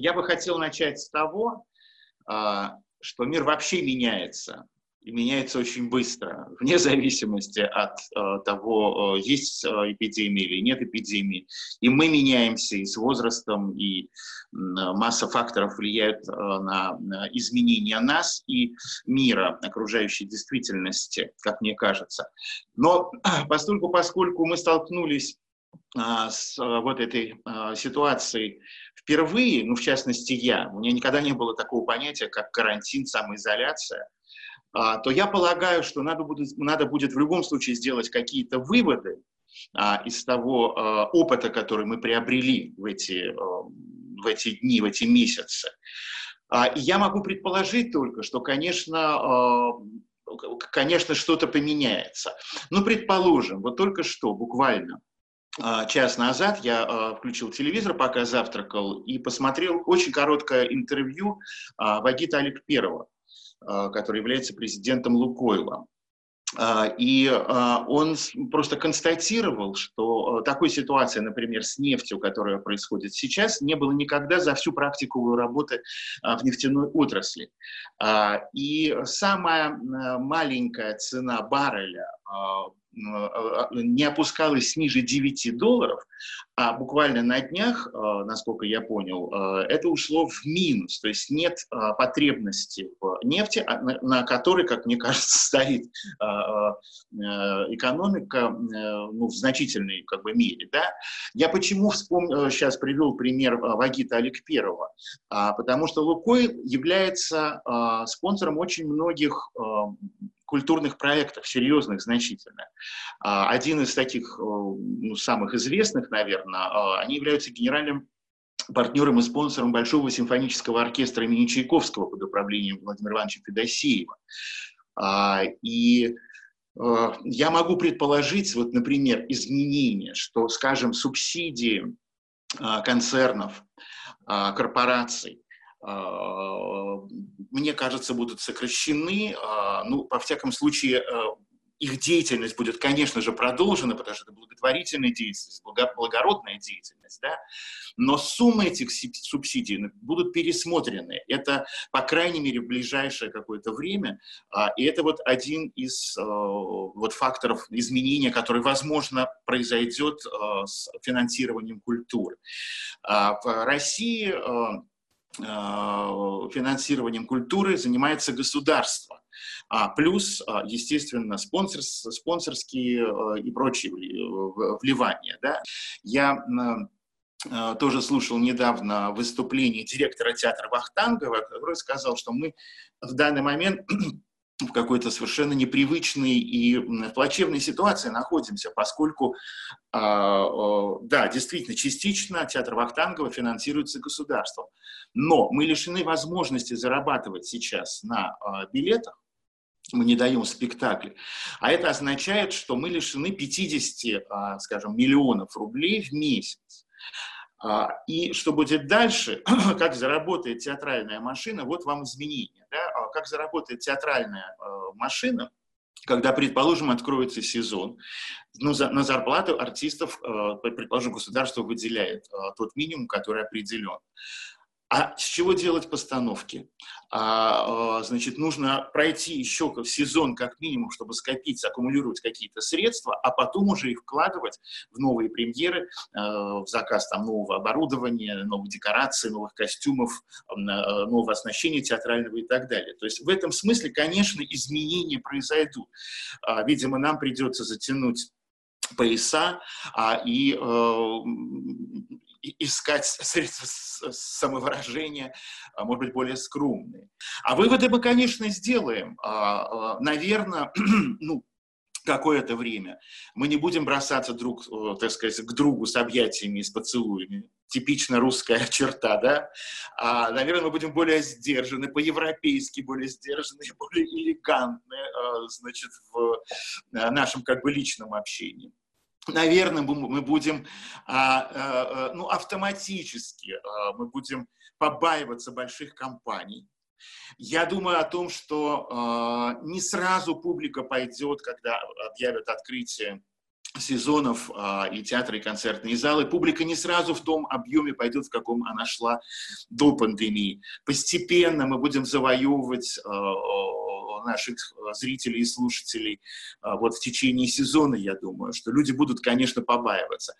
Я бы хотел начать с того, а, что мир вообще меняется и меняется очень быстро, вне зависимости от э, того, э, есть э, эпидемия или нет эпидемии. И мы меняемся и с возрастом, и э, масса факторов влияют на, изменения нас и мира, окружающей действительности, как мне кажется. Но поскольку, поскольку мы столкнулись а, с а, вот этой а, ситуацией впервые, ну, в частности, я, у меня никогда не было такого понятия, как карантин, самоизоляция, то я полагаю, что надо будет, надо будет в любом случае сделать какие-то выводы из того опыта, который мы приобрели в эти, в эти дни, в эти месяцы. И я могу предположить только, что, конечно, конечно, что-то поменяется. Ну, предположим, вот только что, буквально, а, час назад я а, включил телевизор, пока завтракал, и посмотрел очень короткое интервью а, Вагита Аликперова, который является президентом Лукойла. И он просто констатировал, что такой ситуации, например, с нефтью, которая происходит сейчас, не было никогда за всю практику работы в нефтяной отрасли. И самая маленькая цена барреля а, не опускалась ниже 9 долларов, а буквально на днях, а, насколько я понял, а, это ушло в минус. То есть нет потребности в нефти, на которой, как мне кажется, стоит экономика ну, в значительной как бы, мере. Да? Я почему вспомнил, сейчас привел пример Вагита Аликперова? Потому что Лукойл является спонсором очень многих культурных проектов, серьезных, значительно. А, один из таких э, ну, самых известных, наверное, а, они являются генеральным партнером и спонсором Большого симфонического оркестра имени Чайковского под управлением Владимира Ивановича Федосеева. А, и э, я могу предположить, вот, например, изменения, что, скажем, субсидии концернов, корпораций мне кажется, будут сокращены. А, ну, во всяком случае, э, их деятельность будет, конечно же, продолжена, потому что это благотворительная деятельность, благородная деятельность, да? но суммы этих субсидий будут пересмотрены. Это, по крайней мере, в ближайшее какое-то время, и это вот один из э, вот факторов изменения, который, возможно, произойдет э, с финансированием культуры. В России Э, финансированием культуры занимается государство. А плюс, а, естественно, спонсор, спонсорские э, и прочие вливания. Да? Я э, тоже слушал недавно выступление директора театра Вахтангова, который сказал, что мы в данный момент в какой-то совершенно непривычной и плачевной ситуации находимся, поскольку, а, да, действительно, частично театр Вахтангова финансируется государством, но мы лишены возможности зарабатывать сейчас на а, билетах, мы не даем спектакли. А это означает, что мы лишены 50, а, скажем, миллионов рублей в месяц. И что будет дальше, как заработает театральная машина, вот вам изменения. Да? Как заработает театральная э, машина, когда, предположим, откроется сезон, ну, за, на зарплату артистов, э, предположим, государство выделяет э, тот минимум, который определен. А с чего делать постановки? А, а, значит, нужно пройти еще сезон как минимум, чтобы скопить, аккумулировать какие-то средства, а потом уже их вкладывать в новые премьеры, а, в заказ там, нового оборудования, новых декораций, новых костюмов, а, нового оснащения театрального и так далее. То есть в этом смысле, конечно, изменения произойдут. А, видимо, нам придется затянуть пояса а, и э, искать средства самовыражения, а, может быть, более скромные. А выводы мы, конечно, сделаем. А, а, Наверное, ну, какое-то время. Мы не будем бросаться друг, так сказать, к другу с объятиями и с поцелуями. Типично русская черта, да? А, наверное, мы будем более сдержаны, по-европейски более сдержаны, более элегантны, значит, в нашем как бы личном общении наверное, мы будем а, а, ну, автоматически а, мы будем побаиваться больших компаний. Я думаю о том, что не сразу публика пойдет, когда объявят открытие сезонов а, и театры, и концертные залы. Публика не сразу в том объеме пойдет, в каком она шла до пандемии. Постепенно мы будем завоевывать а, наших зрителей и слушателей а, вот в течение сезона, я думаю, что люди будут, конечно, побаиваться.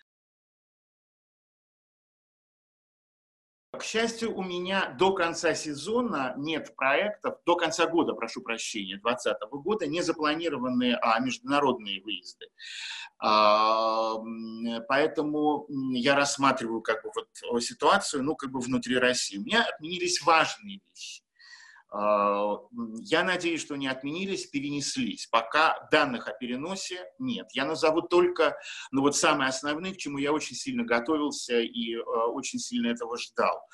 К счастью, у меня до конца сезона нет проектов, до конца года, прошу прощения, 2020 года, не запланированные а, международные выезды. А, поэтому я рассматриваю как бы вот ситуацию, ну, как бы внутри России. У меня отменились важные вещи. А, я надеюсь, что не отменились, перенеслись. Пока данных о переносе нет. Я назову только ну, вот самые основные, к чему я очень сильно готовился и э, очень сильно этого ждал.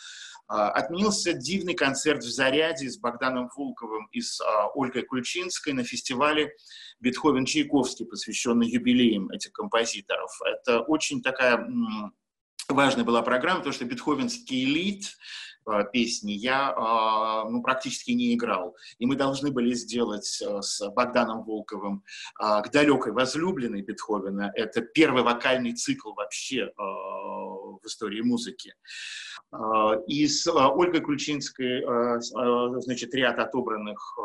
А, отменился дивный концерт в Заряде с Богданом Волковым и с а, Ольгой Кульчинской на фестивале Бетховен-Чайковский, посвященный юбилеям этих композиторов. Это очень такая важная была программа, потому что бетховенский элит песни я э, ну, практически не играл. И мы должны были сделать э, с Богданом Волковым к далекой возлюбленной Бетховена. Это первый вокальный цикл вообще в истории музыки. И с Ольгой Ключинской, значит, ряд отобранных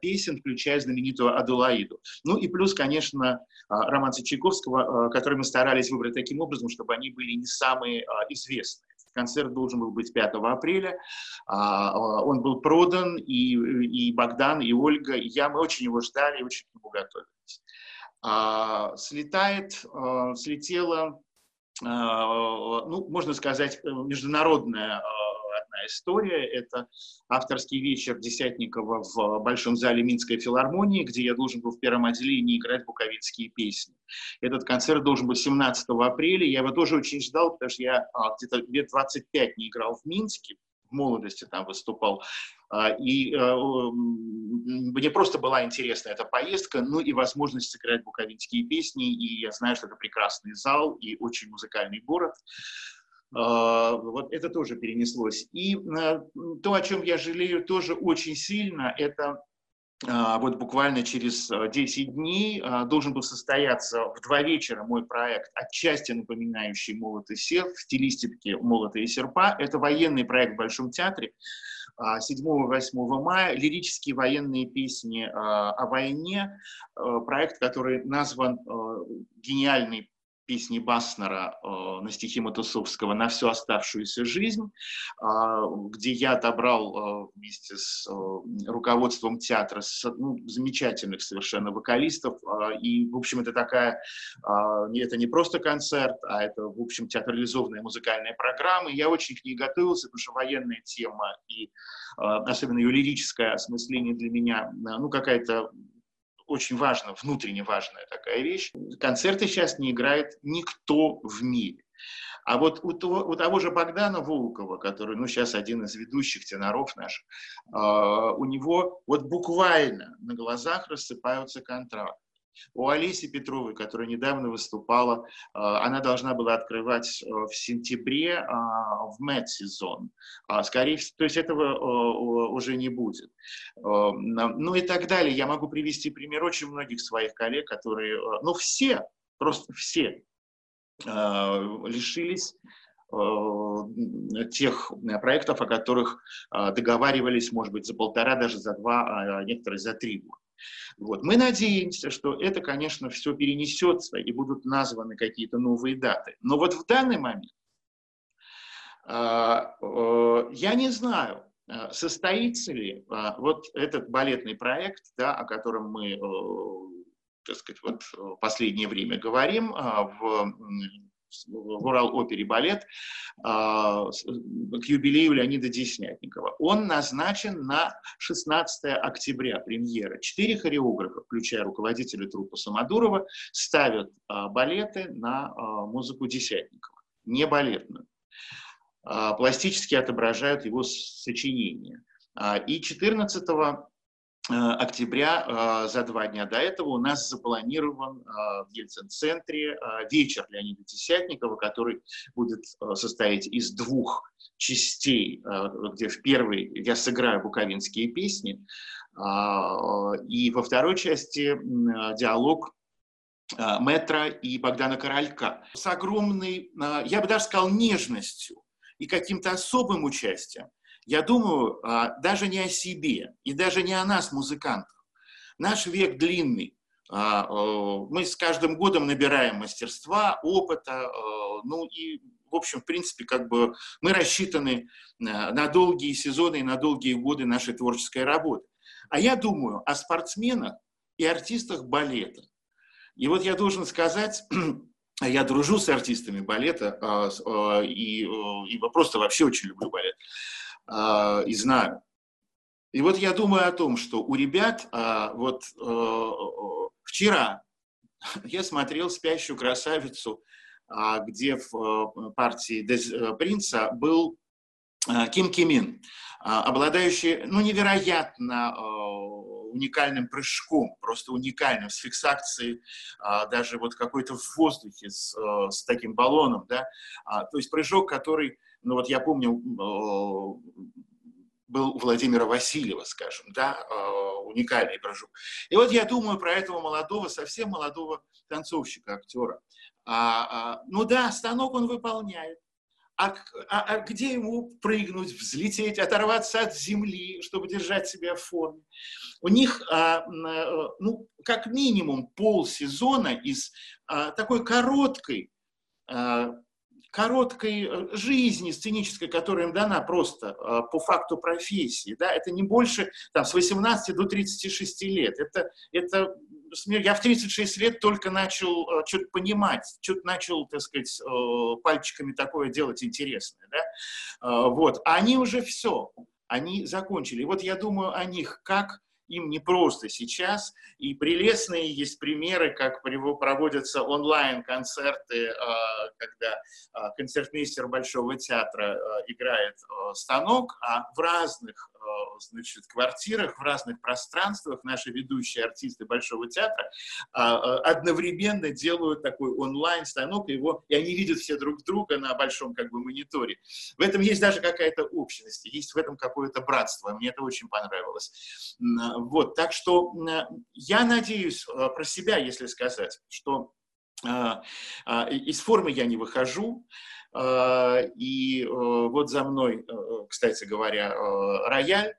песен, включая знаменитую «Адулаиду». Ну и плюс, конечно, романсы Чайковского, которые мы старались выбрать таким образом, чтобы они были не самые известные. Концерт должен был быть 5 апреля. А, а, он был продан, и, и Богдан, и Ольга, и я, мы очень его ждали, очень к нему готовились. А, слетает, слетела, ну, можно сказать, международная история. Это авторский вечер Десятникова в Большом зале Минской филармонии, где я должен был в первом отделении играть буковинские песни. Этот концерт должен быть 17 апреля. Я его тоже очень ждал, потому что я а, где-то лет 25 не играл в Минске, в молодости там выступал. А, и э, мне просто была интересна эта поездка, ну и возможность сыграть буковинские песни. И я знаю, что это прекрасный зал и очень музыкальный город. А, вот это тоже перенеслось. И э, то, о чем я жалею тоже очень сильно, это а, вот буквально через 10 э, дней а, должен был состояться в два вечера мой проект, отчасти напоминающий «Молот и серп», в стилистике «Молота серпа». Это военный проект в Большом театре. 7-8 мая лирические военные песни о войне, э, проект, который назван гениальный песни Баснера э, на стихи Матусовского «На всю оставшуюся жизнь», э, где я отобрал э, вместе с э, руководством театра с, ну, замечательных совершенно вокалистов. Э, и, в общем, это такая, э, это не просто концерт, а это, в общем, театрализованная музыкальная программа. И я очень к ней готовился, потому что военная тема и э, особенно ее лирическое осмысление для меня, э, ну, какая-то очень важно, внутренне важная такая вещь. Концерты сейчас не играет никто в мире. А вот у того, у того же Богдана Волкова, который, ну, сейчас один из ведущих теноров наших, э, у него вот буквально на глазах рассыпаются контракты. У Олеси Петровой, которая недавно выступала, э, она должна была открывать э, в сентябре э, в мед-сезон. А, скорее всего, то есть этого уже не будет. Ну и так далее. Я могу привести пример очень многих своих коллег, которые, ну все, просто все лишились тех проектов, о которых договаривались, может быть, за полтора, даже за два, а некоторые за три года. Вот. Мы надеемся, что это, конечно, все перенесется и будут названы какие-то новые даты. Но вот в данный момент а, я не знаю, а, состоится ли а, вот этот балетный проект, да, о котором мы так сказать, вот последнее время говорим, в в Урал-опере балет а, к юбилею Леонида Деснятникова. Он назначен на 16 октября, премьера. Четыре хореографа, включая руководителя труппы Самодурова, ставят а, балеты на а, музыку Десятникова, не балетную. Пластически отображают его сочинения. И 14 Э, октября, э, за два дня до этого, у нас запланирован э, в Ельцин-центре вечер Леонида Десятникова, который будет состоять из двух частей, где в первой я сыграю буковинские песни, и во второй части диалог Метра и Богдана Королька с огромной, я бы даже сказал, нежностью и каким-то особым участием. Я думаю даже не о себе и даже не о нас, музыкантах. Наш век длинный. Мы с каждым годом набираем мастерства, опыта, ну и в общем, в принципе, как бы мы рассчитаны на долгие сезоны и на долгие годы нашей творческой работы. А я думаю о спортсменах и артистах балета. И вот я должен сказать, я дружу с артистами балета а, а, и, и просто вообще очень люблю балет а, и знаю. И вот я думаю о том, что у ребят вот вчера я смотрел «Спящую красавицу», где в партии принца был Ким Кимин, обладающий ну, невероятно уникальным прыжком, просто уникальным, с фиксацией а, даже вот какой-то в воздухе с, а, с таким баллоном, да, а, то есть прыжок, который, ну вот я помню, был у Владимира Васильева, скажем, да, уникальный прыжок. И вот я думаю про этого молодого, совсем молодого танцовщика, актера. А, а, ну да, станок он выполняет, а, а, а где ему прыгнуть, взлететь, оторваться от земли, чтобы держать себя в форме? У них, а, а, ну, как минимум полсезона из а, такой короткой, а, короткой э, жизни сценической, которая им дана просто а, по факту профессии. Да? Это не больше там, с 18 до 36 лет. Это, это я в 36 лет только начал э, что-то понимать, что-то начал, так сказать, э, пальчиками такое делать интересное. Да? Э, вот. А они уже все, они закончили. И вот я думаю о них, как им не просто сейчас, и прелестные есть примеры, как проводятся онлайн-концерты, когда концертмейстер Большого театра играет станок, а в разных значит, квартирах, в разных пространствах наши ведущие артисты Большого театра а, а, одновременно делают такой онлайн-станок, его, и они видят все друг друга на большом как бы мониторе. В этом есть даже какая-то общность, есть в этом какое-то братство. Мне это очень понравилось. Вот, так что я надеюсь э, про себя, если сказать, что из формы я не выхожу, и э, вот за мной, э, кстати говоря, э, рояль,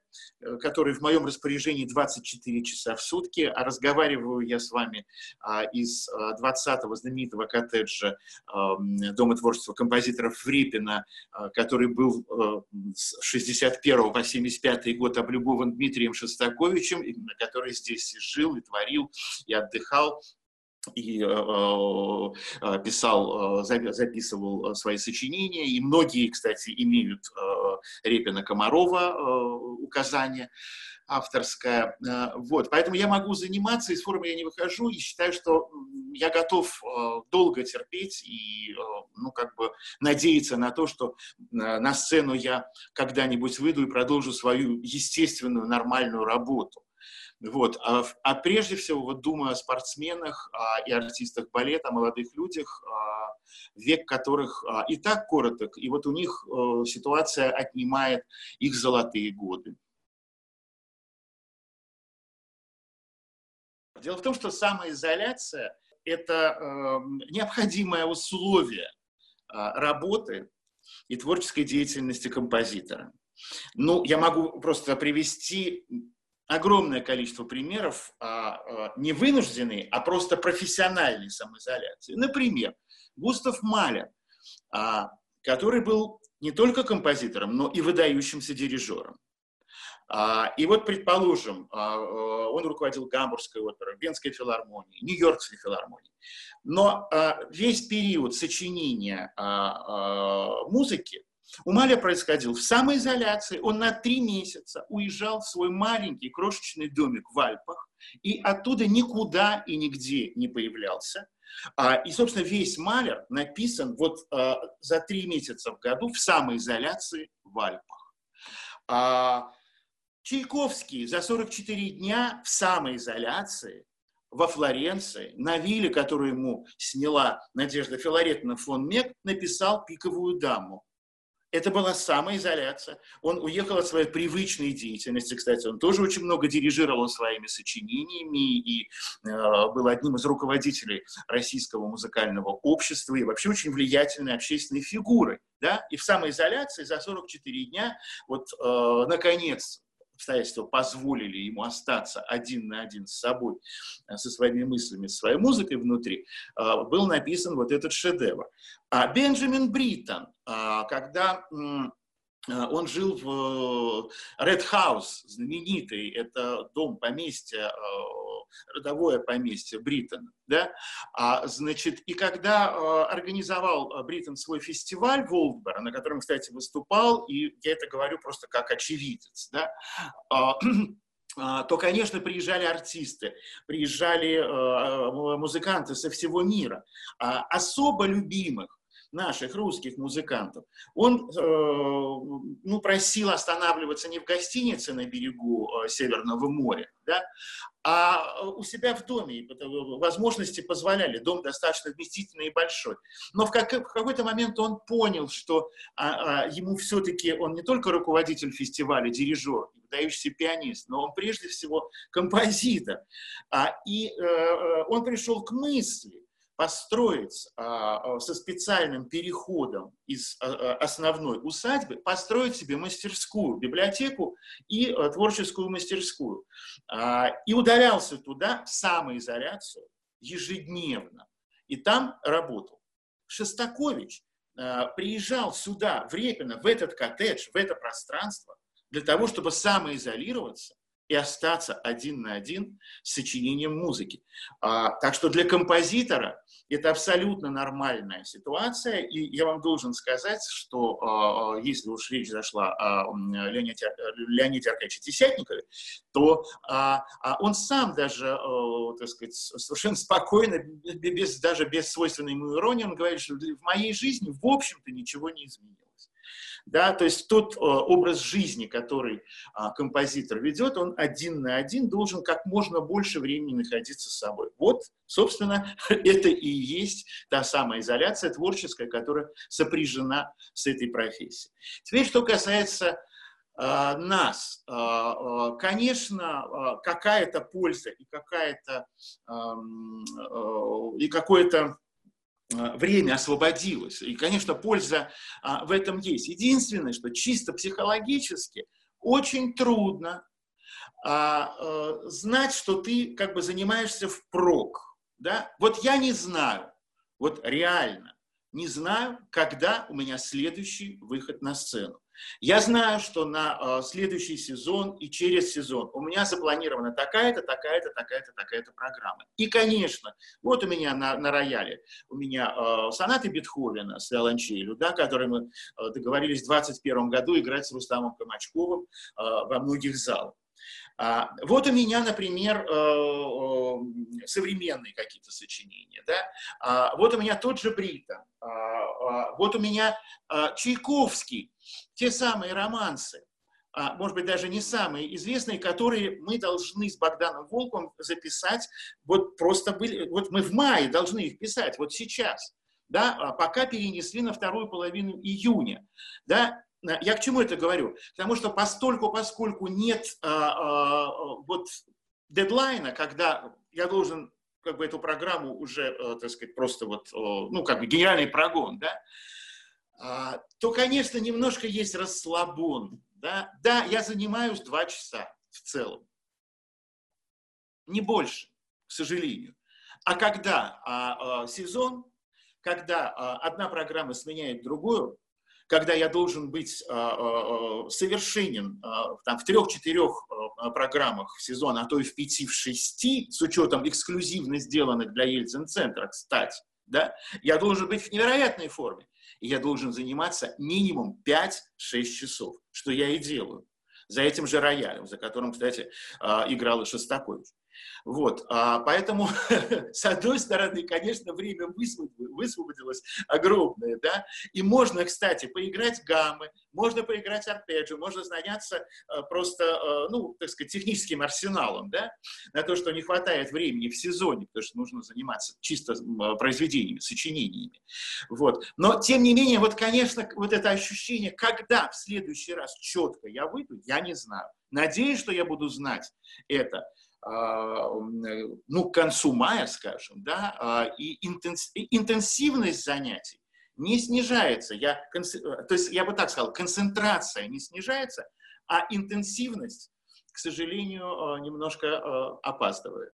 который в моем распоряжении 24 часа в сутки, а разговариваю я с вами а, из 20-го знаменитого коттеджа Дома творчества композиторов Врепина, который был с 61 по 75 год облюбован Дмитрием Шостаковичем, который здесь жил и творил, и отдыхал и э, э, писал, э, записывал свои сочинения, и многие, кстати, имеют Репина Комарова указание авторское. Вот. Поэтому я могу заниматься, из формы я не выхожу, и считаю, что я готов долго терпеть и ну, как бы надеяться на то, что на сцену я когда-нибудь выйду и продолжу свою естественную, нормальную работу. Вот. А, а прежде всего, вот думаю о спортсменах а, и артистах балета, о молодых людях, а, век которых а, и так короток, и вот у них а, ситуация отнимает их золотые годы. Дело в том, что самоизоляция – это э, необходимое условие э, работы и творческой деятельности композитора. Ну, я могу просто привести огромное количество примеров а, а, не вынужденной, а просто профессиональной самоизоляции. Например, Густав Малер, а, который был не только композитором, но и выдающимся дирижером. А, и вот, предположим, а, а, он руководил Гамбургской оперой, Венской филармонией, Нью-Йоркской филармонией. Но а, весь период сочинения а, а, музыки у Маля происходил в самоизоляции. Он на три месяца уезжал в свой маленький крошечный домик в Альпах и оттуда никуда и нигде не появлялся. А, и, собственно, весь Малер написан вот а, за три месяца в году в самоизоляции в Альпах. А, Чайковский за 44 дня в самоизоляции во Флоренции, на вилле, которую ему сняла Надежда Филаретовна фон Мек, написал «Пиковую даму». Это была самоизоляция. Он уехал от своей привычной деятельности. Кстати, он тоже очень много дирижировал своими сочинениями и э, был одним из руководителей российского музыкального общества и вообще очень влиятельной общественной фигурой. Да? И в самоизоляции за 44 дня, вот, э, наконец, обстоятельства позволили ему остаться один на один с собой, э, со своими мыслями, со своей музыкой внутри, э, был написан вот этот шедевр. А Бенджамин Бриттон, когда он жил в Red House, знаменитый, это дом поместья родовое поместье Бриттон, да, а, значит, и когда а, организовал а, Бриттон свой фестиваль в Олдборо, на котором, кстати, выступал, и я это говорю просто как очевидец, да, а, то, конечно, приезжали артисты, приезжали э, музыканты со всего мира. А особо любимых наших русских музыкантов, он э, ну, просил останавливаться не в гостинице на берегу э, Северного моря, да, а у себя в доме. Возможности позволяли, дом достаточно вместительный и большой. Но в, как, в какой-то момент он понял, что а, а, ему все-таки, он не только руководитель фестиваля, дирижер, выдающийся пианист, но он прежде всего композитор. А, и э, э он пришел к мысли, построить а, а, со специальным переходом из а, основной усадьбы, построить себе мастерскую, библиотеку и творческую мастерскую. И удалялся туда в самоизоляцию ежедневно. И там работал. Шостакович приезжал сюда, в Репино, в этот коттедж, в это пространство, для того, чтобы самоизолироваться и остаться один на один с сочинением музыки. А, так что для композитора это абсолютно нормальная ситуация, и я вам должен сказать, что а, а если уж речь зашла о Леониде, Леониде Аркадьевиче Тесятникове, то а, а он сам даже, так сказать, совершенно спокойно, без, даже без свойственной ему иронии, он говорит, что в моей жизни, в общем-то, ничего не изменилось. Да, то есть тот э, образ жизни, который а, композитор ведет, он один на один должен как можно больше времени находиться с собой. Вот, собственно, это и есть та самая изоляция творческая, которая сопряжена с этой профессией. Теперь, что касается а, нас. А, конечно, какая-то польза и какая-то и какое-то время освободилось. И, конечно, польза а, в этом есть. Единственное, что чисто психологически очень трудно а, а, знать, что ты как бы занимаешься впрок. Да? Вот я не знаю, вот реально не знаю, когда у меня следующий выход на сцену. Я знаю, что на э, следующий сезон и через сезон у меня запланирована такая-то, такая-то, такая-то, такая-то программа. И, конечно, вот у меня на, на рояле, у меня э, сонаты Бетховена с виолончелью, да, которые мы э, договорились в 2021 году играть с Рустамом Камачковым э, во многих залах. А, вот у меня, например, э, э, современные какие-то сочинения. Да? А, вот у меня тот же Брита. А, вот у меня Чайковский. Те самые романсы может быть, даже не самые известные, которые мы должны с Богданом Волком записать, вот просто были, вот мы в мае должны их писать, вот сейчас, да, пока перенесли на вторую половину июня, да, я к чему это говорю? Потому что постольку, поскольку нет а, а, вот дедлайна, когда я должен как бы эту программу уже, а, так сказать, просто вот, а, ну, как бы генеральный прогон, да, а, то, конечно, немножко есть расслабон, да. Да, я занимаюсь два часа в целом, не больше, к сожалению. А когда а, а, сезон, когда а, одна программа сменяет другую, когда я должен быть а, а, а, совершенен там, в трех-четырех программах в сезон, а то и в пяти, в шести, с учетом эксклюзивно сделанных для Ельцин-центра, кстати, да, я должен быть в невероятной форме. И я должен заниматься минимум 5-6 часов, что я и делаю. За этим же роялем, за которым, кстати, играл и Шостакович. Вот, а, поэтому, с одной стороны, конечно, время высвободилось огромное, да, и можно, кстати, поиграть гаммы, можно поиграть арпеджио, можно заняться а, просто, а, ну, так сказать, техническим арсеналом, да, на то, что не хватает времени в сезоне, потому что нужно заниматься чисто а, произведениями, сочинениями, вот. Но, тем не менее, вот, конечно, вот это ощущение, когда в следующий раз четко я выйду, я не знаю. Надеюсь, что я буду знать это ну, к концу мая, скажем, да, а, и интенсивность занятий не снижается. Я, то есть я бы так сказал, концентрация не снижается, а интенсивность, к сожалению, а, немножко опаздывает.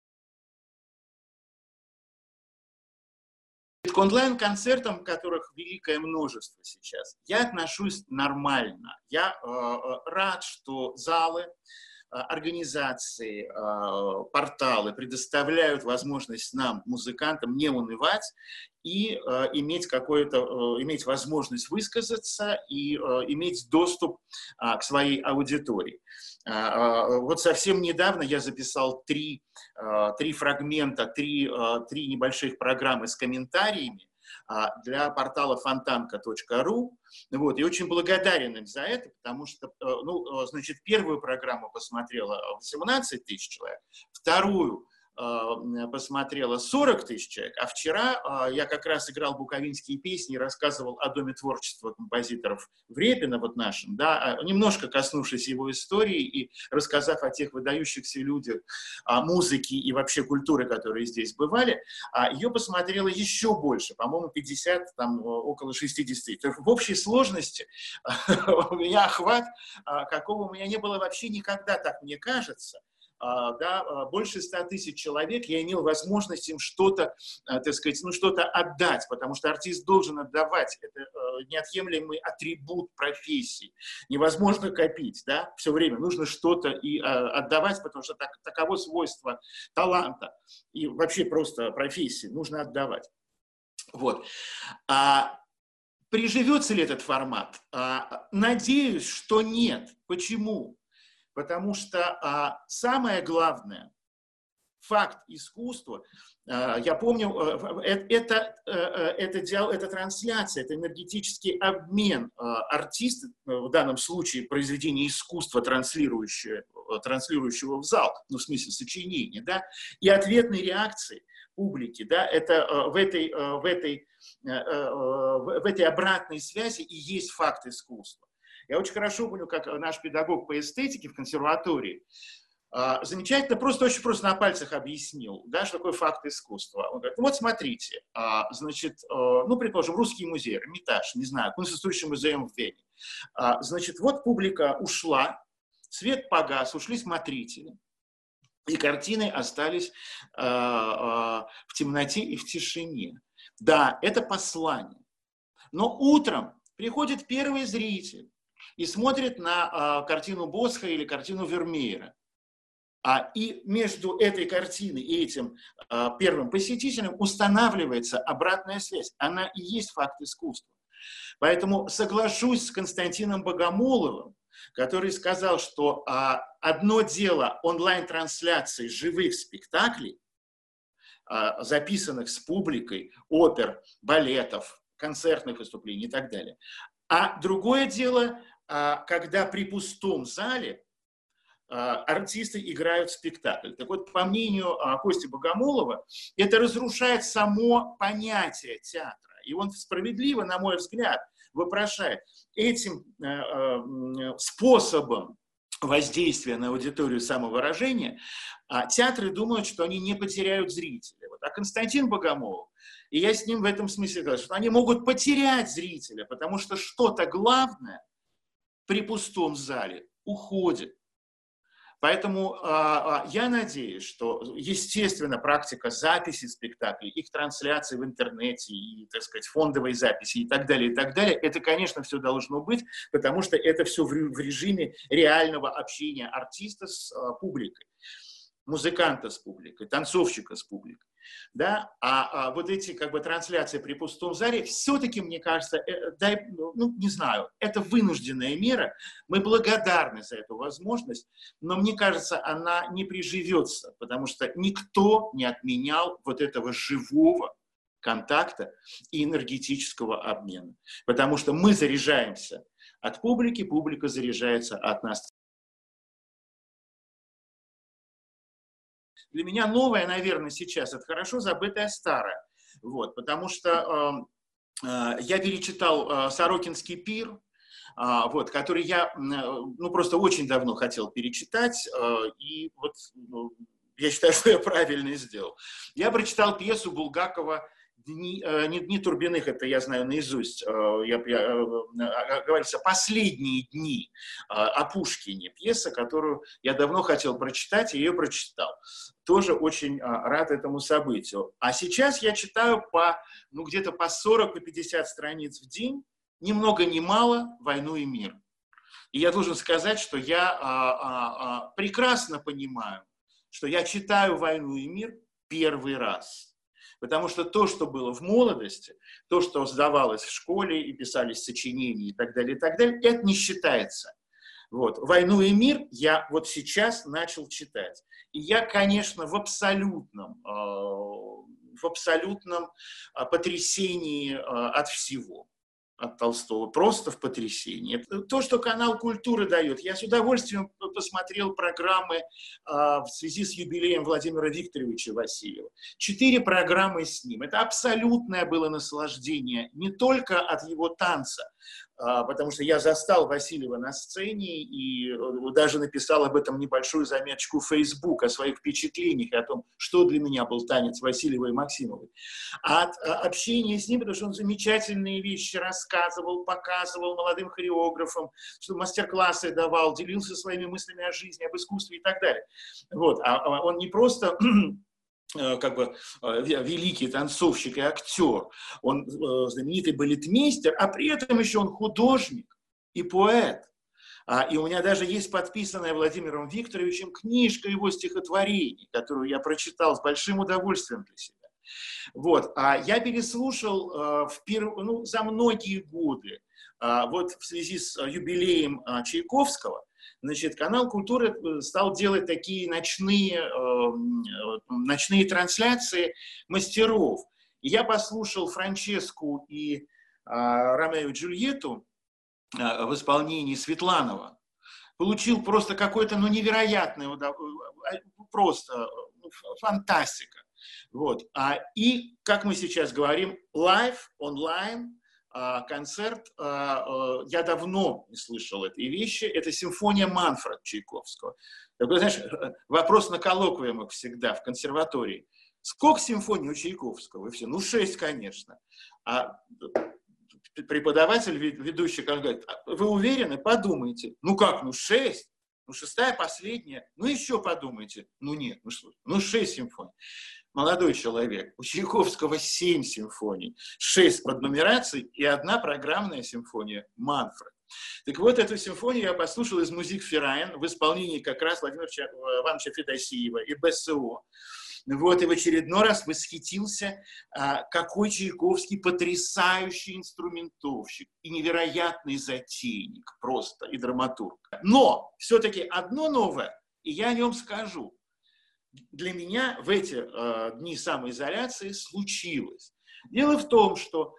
К онлайн-концертам, которых великое множество сейчас, я отношусь нормально. Я рад, что залы, Э, организации, э, порталы предоставляют возможность нам, музыкантам, не унывать и э, иметь какое-то, иметь возможность высказаться и иметь доступ к своей аудитории. Вот совсем недавно я записал три, три фрагмента, три, три небольших программы с комментариями, а, для портала фонтанка.ру. Вот, и очень благодарен им за это, потому что, э, ну, э, значит, первую программу посмотрела 18 тысяч человек, вторую посмотрело 40 тысяч человек, а вчера э, я как раз играл буковинские песни и рассказывал о Доме творчества композиторов в Репино, вот нашем, да, а, немножко коснувшись его истории и рассказав о тех выдающихся людях о музыке и вообще культуры, которые здесь бывали, а ее посмотрело еще больше, по-моему, 50, там, около 60. То есть в общей сложности у меня охват, какого у меня не было вообще никогда, так мне кажется, да, а, больше 100 тысяч человек, я имел возможность им что-то, а, так сказать, ну, что-то отдать, потому что артист должен отдавать. Это неотъемлемый атрибут профессии. Невозможно копить, да, все время. Нужно что-то и отдавать, потому что так, таково свойство таланта и вообще просто профессии. Нужно отдавать. Вот. А, приживется ли этот формат? А, надеюсь, что нет. Почему? Потому что а, самое главное, факт искусства, а, я помню, а, это, э, это, это, это трансляция, это энергетический обмен а, артиста, в данном случае произведение искусства, транслирующего, транслирующего в зал, ну, в смысле сочинения, да, и ответной реакции публики, да, это в этой, в этой, в этой обратной связи и есть факт искусства. Я очень хорошо помню, как наш педагог по эстетике в консерватории а, замечательно, просто очень просто на пальцах объяснил, да, что такое факт искусства. Он говорит, ну вот смотрите, а, значит, а, ну, предположим, Русский музей, Эрмитаж, не знаю, Конституционный музей в Вене. Значит, вот публика ушла, свет погас, ушли смотрители, и картины остались в темноте и в тишине. Да, это послание. Но утром приходит первый зритель, и смотрит на э, картину Босха или картину Вермеера. А, и между этой картиной и этим э, первым посетителем устанавливается обратная связь. Она и есть факт искусства. Поэтому соглашусь с Константином Богомоловым, который сказал, что а, одно дело онлайн-трансляции живых спектаклей, а, записанных с публикой, опер, балетов, концертных выступлений и так далее. А другое дело а, когда при пустом зале а, артисты играют спектакль. Так вот, по мнению а, Кости Богомолова, это разрушает само понятие театра. И он справедливо, на мой взгляд, вопрошает этим способом воздействия на аудиторию самовыражения, театры думают, что они не потеряют зрителя. А Константин Богомолов, и я с ним в этом смысле говорю, что они могут потерять зрителя, потому что что-то главное при пустом зале уходит. Поэтому э, я надеюсь, что, естественно, практика записи спектаклей, их трансляции в интернете и, так сказать, фондовой записи и так далее, и так далее, это, конечно, все должно быть, потому что это все в, в режиме реального общения артиста с э, публикой. музыканта с публикой, танцовщика с публикой. Да? А, а вот эти как бы трансляции при пустом зале, все-таки, мне кажется, э, дай, ну, не знаю, это вынужденная мера. Мы благодарны за эту возможность, но мне кажется, она не приживется, потому что никто не отменял вот этого живого контакта и энергетического обмена. Потому что мы заряжаемся от публики, публика заряжается от нас. Для меня новое, наверное, сейчас это хорошо забытое старое. Вот, потому что э, э, я перечитал э, Сорокинский пир, вот, который я ну, просто очень давно хотел перечитать, и вот ну, я считаю, что я правильно сделал. Я прочитал пьесу Булгакова дни, э, не Турбиных, это я знаю наизусть, э, я, я, э, говорится, последние дни о Пушкине, пьеса, которую я давно хотел прочитать, и ее прочитал. Тоже очень рад этому событию. А сейчас я читаю по, ну, где-то по 40 по 50 страниц в день, ни много ни мало «Войну и мир». И я должен сказать, что я а, а, а, прекрасно понимаю, что я читаю «Войну и мир» первый раз – Потому что то, что было в молодости, то, что сдавалось в школе и писались сочинения и так далее, и так далее, это не считается. Вот. «Войну и мир» я вот сейчас начал читать. И я, конечно, в абсолютном, э, в абсолютном э, потрясении э, от всего от Толстого, просто в потрясении. То, что канал культуры дает. Я с удовольствием посмотрел программы а, в связи с юбилеем Владимира Викторовича Васильева. Четыре программы с ним. Это абсолютное было наслаждение не только от его танца, потому что я застал Васильева на сцене и э, даже написал об этом небольшую заметочку в Facebook, о своих впечатлениях, о том, что для меня был танец Васильева и Максимовой. А от а, общения с ним, потому что он замечательные вещи рассказывал, показывал молодым хореографам, что мастер-классы давал, делился своими мыслями о жизни, об искусстве и так далее. Вот. А он не просто как бы э, великий танцовщик и актер, он э, знаменитый балетмейстер, а при этом еще он художник и поэт. А, и у меня даже есть подписанная Владимиром Викторовичем книжка его стихотворений, которую я прочитал с большим удовольствием для себя. Вот. А я переслушал э, впер... ну, за многие годы, э, вот в связи с юбилеем э, Чайковского, значит, канал культуры э, стал делать такие ночные, эм, э, ночные трансляции мастеров. Я послушал Франческу и э, Ромео и Джульетту э, в исполнении Светланова. Получил просто какое-то, ну, невероятное, э, просто ну, фантастика. Вот. А, и, как мы сейчас говорим, live, онлайн, а, концерт, а, а, я давно не слышал этой вещи, это симфония Манфред Чайковского. Такой, знаешь, вопрос на коллоквиумах всегда в консерватории. Сколько симфоний у Чайковского? И все, ну, шесть, конечно. А преподаватель, ведущий, говорит, вы уверены? Подумайте. Ну как, ну шесть? Ну шестая, последняя. Ну еще подумайте. Ну нет, ну ну шесть симфоний молодой человек. У Чайковского семь симфоний, шесть под нумерацией и одна программная симфония «Манфред». Так вот, эту симфонию я послушал из «Музик Феррайн» в исполнении как раз Владимира Ивановича Федосиева и БСО. Вот, и в очередной раз восхитился, а, какой Чайковский потрясающий инструментовщик и невероятный затейник просто, и драматург. Но все-таки одно новое, и я о нем скажу для меня в эти э, дни самоизоляции случилось. Дело в том, что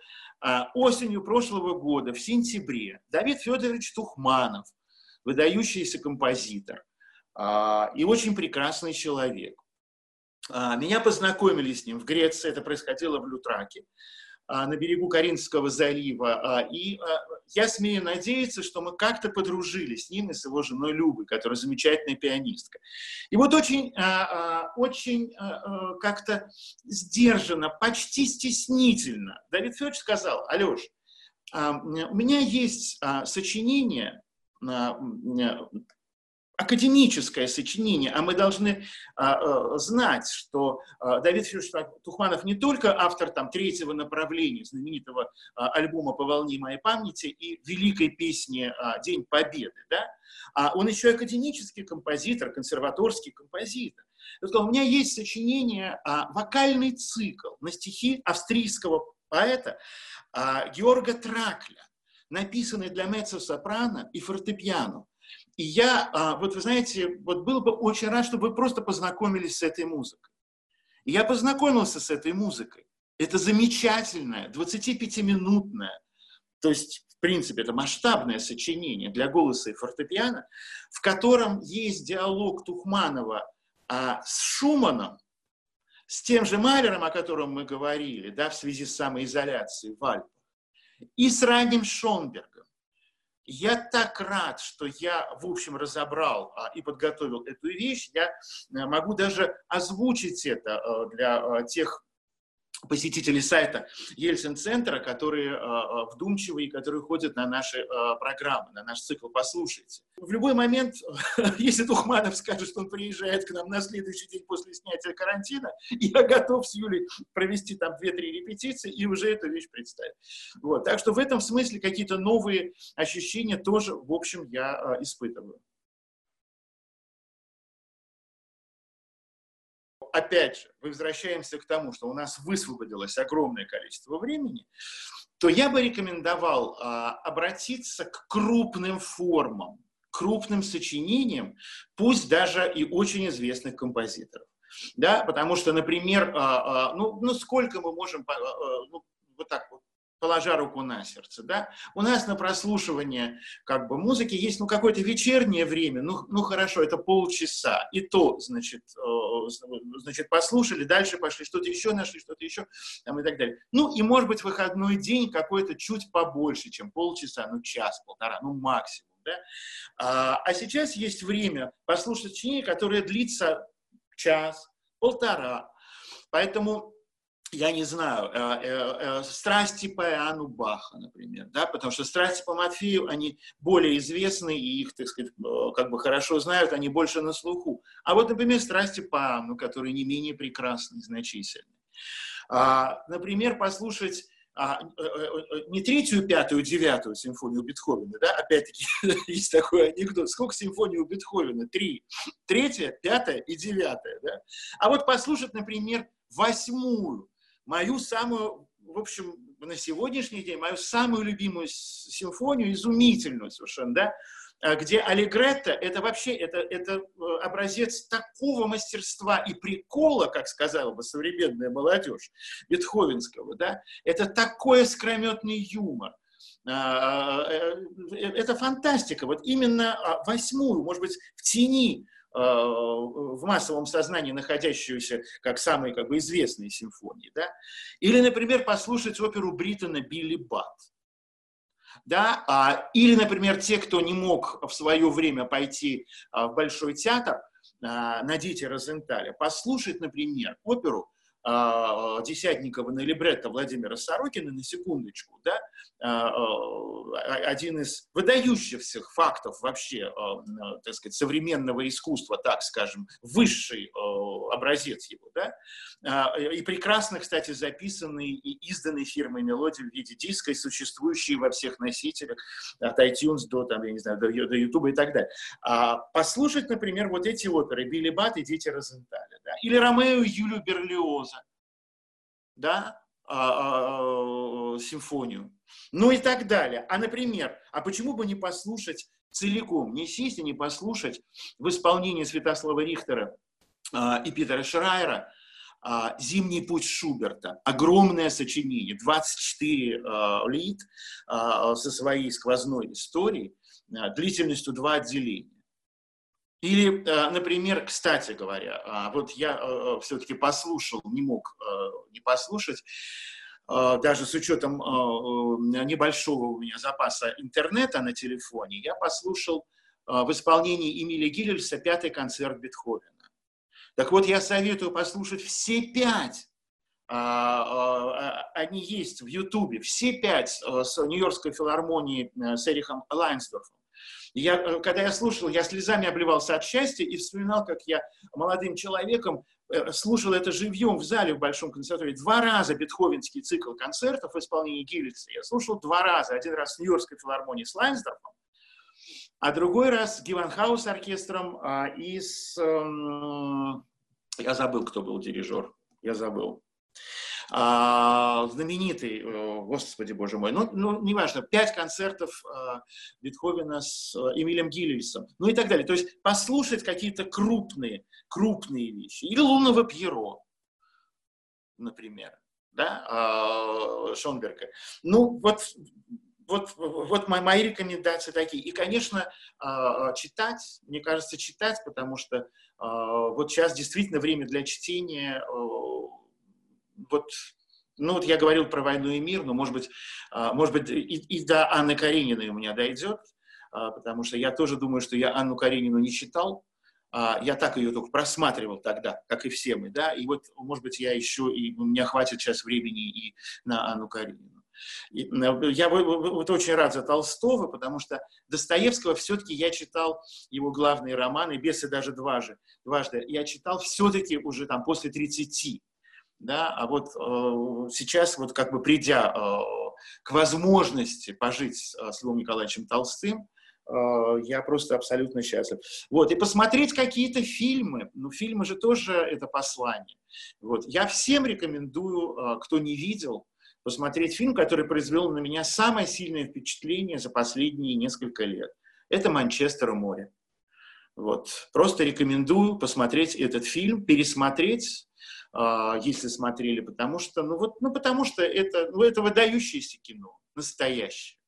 э, осенью прошлого года, в сентябре, Давид Федорович Тухманов, выдающийся композитор э, и очень прекрасный человек, э, меня познакомили с ним в Греции, это происходило в Лютраке. А, на берегу Каринского залива. А, и а, я смею надеяться, что мы как-то подружились с ним и с его женой Любой, которая замечательная пианистка. И вот очень, очень как-то сдержанно, почти стеснительно Давид Федорович сказал, Алеш, у меня есть сочинение академическое сочинение, а мы должны а, а, знать, что а, Давид Федорович Тухманов не только автор там, третьего направления, знаменитого а, альбома «По волне моей памяти» и великой песни а, «День Победы», да? а он еще академический композитор, консерваторский композитор. Я сказал, у меня есть сочинение, а, вокальный цикл на стихи австрийского поэта а, Георга Тракля, написанный для меццо-сопрано и фортепиано. И я, а, вот вы знаете, вот был бы очень рад, чтобы вы просто познакомились с этой музыкой. И я познакомился с этой музыкой. Это замечательное, 25-минутное, то есть, в принципе, это масштабное сочинение для голоса и фортепиано, в котором есть диалог Тухманова а, с Шуманом, с тем же Малером, о котором мы говорили, да, в связи с самоизоляцией в Альпах, и с ранним Шонбергом. Я так рад, что я, в общем, разобрал а, и подготовил эту вещь. Я а, могу даже озвучить это а, для а, тех посетителей сайта Ельцин-центра, которые э, вдумчивые, которые ходят на наши э, программы, на наш цикл «Послушайте». В любой момент, если Тухманов скажет, что он приезжает к нам на следующий день после снятия карантина, я готов с Юлей провести там 2-3 репетиции и уже эту вещь представить. Вот. Так что в этом смысле какие-то новые ощущения тоже, в общем, я э, испытываю. Опять же, возвращаемся к тому, что у нас высвободилось огромное количество времени, то я бы рекомендовал а, обратиться к крупным формам, крупным сочинениям, пусть даже и очень известных композиторов. Да, потому что, например, а, а, ну, ну сколько мы можем, а, а, ну, вот так вот положа руку на сердце, да, у нас на прослушивание как бы музыки есть, ну, какое-то вечернее время, ну, ну, хорошо, это полчаса, и то, значит, э, значит, послушали, дальше пошли, что-то еще нашли, что-то еще, там, и так далее. Ну, и, может быть, выходной день какой-то чуть побольше, чем полчаса, ну, час, полтора, ну, максимум, да. А, а сейчас есть время послушать сочинение, которое длится час, полтора, поэтому я не знаю, э, э, э, страсти по Иоанну Баха, например, да, потому что страсти по Матфею, они более известны, и их, так сказать, как бы хорошо знают, они больше на слуху. А вот, например, страсти по Иоанну, которые не менее прекрасны, значительны. А, например, послушать а, не третью, пятую, девятую симфонию Бетховена, да, опять-таки есть такой анекдот, сколько симфоний у Бетховена? Три. Третья, пятая и девятая, да. А вот послушать, например, восьмую, мою самую, в общем, на сегодняшний день, мою самую любимую симфонию, изумительную совершенно, да, а, где Аллегретто – это вообще это, это э, образец такого мастерства и прикола, как сказала бы современная молодежь, бетховенского, да, это такой скрометный юмор, а, э, э, это фантастика. Вот именно а, восьмую, может быть, в тени в массовом сознании находящуюся как самые как бы, известные симфонии. Да? Или, например, послушать оперу Бриттона «Билли Бат». Да? А, или, например, те, кто не мог в свое время пойти а, в Большой театр а, на «Дети Розенталя», послушать, например, оперу Десятникова на либретто Владимира Сорокина, на секундочку, да, а, а, один из выдающихся фактов вообще, так сказать, современного искусства, так скажем, высший образец его, да, и прекрасно, кстати, записанный и изданный фирмой мелодии в виде диска, и существующие во всех носителях, от iTunes до, там, я не знаю, до, до YouTube и так далее. Послушать, например, вот эти оперы «Билли Бат» и «Дети Розенталя», да, или «Ромео и Юлию Берлиоза», да, а, а, а, симфонию, ну и так далее. А, например, а почему бы не послушать целиком, не сесть и не послушать в исполнении Святослава Рихтера и Питера Шрайера «Зимний путь Шуберта». Огромное сочинение, 24 а, лит со своей сквозной историей, длительностью два отделения. Или, э, например, кстати говоря, а, вот я э, э, все-таки послушал, не мог не послушать, даже с учетом небольшого у меня запаса интернета на телефоне, я послушал в исполнении Эмиля Гиллельса пятый концерт Бетховена. Так вот, я советую послушать все пять. Они есть в Ютубе, все пять с Нью-Йоркской филармонии с Эрихом Лайнсдорфом. Я, э, когда я слушал, я слезами обливался от счастья и вспоминал, как я молодым человеком э, слушал это живьем в зале в Большом консерватории. Два раза бетховенский цикл концертов в исполнении Гилельса. Я слушал два раза. Один раз в Нью-Йоркской филармонии с Лайнсдорфом, а другой раз с Гевандхаус оркестром а, и с... Эм, Я забыл, кто был дирижер. Я забыл. А, знаменитый, э, господи боже мой, ну, ну неважно, пять концертов а, Бетховена с а, Эмилем Гиллисом, ну и так далее. То есть послушать какие-то крупные, крупные вещи. Или Лунного Пьеро, например, да, а, Шонберга. Ну, вот вот, вот мои рекомендации такие. И, конечно, а, читать, мне кажется, читать, потому что вот сейчас действительно время для чтения вот ну вот я говорил про «Войну и мир», но, может быть, а, может быть и, и до Анны Карениной у меня дойдет, а, потому что я тоже думаю, что я Анну Каренину не читал, а, я так ее только просматривал тогда, как и все мы, да, и вот, может быть, я еще, и у меня хватит сейчас времени и на Анну Каренину. И я вот очень рад за Толстого, потому что Достоевского все-таки я читал его главные романы, «Бесы» даже дважды, дважды. Я читал все-таки уже там после 30 да, а вот э, сейчас вот как бы придя э, к возможности пожить э, с Львом Николаевичем Толстым, э, я просто абсолютно счастлив. Вот, и посмотреть какие-то фильмы, ну, фильмы же тоже это послание. Вот, я всем рекомендую, э, кто не видел, посмотреть фильм, который произвел на меня самое сильное впечатление за последние несколько лет. Это «Манчестер у моря». Вот. Просто рекомендую посмотреть этот фильм, пересмотреть, если смотрели, потому что, ну вот, ну потому что это, ну это выдающееся кино, настоящее.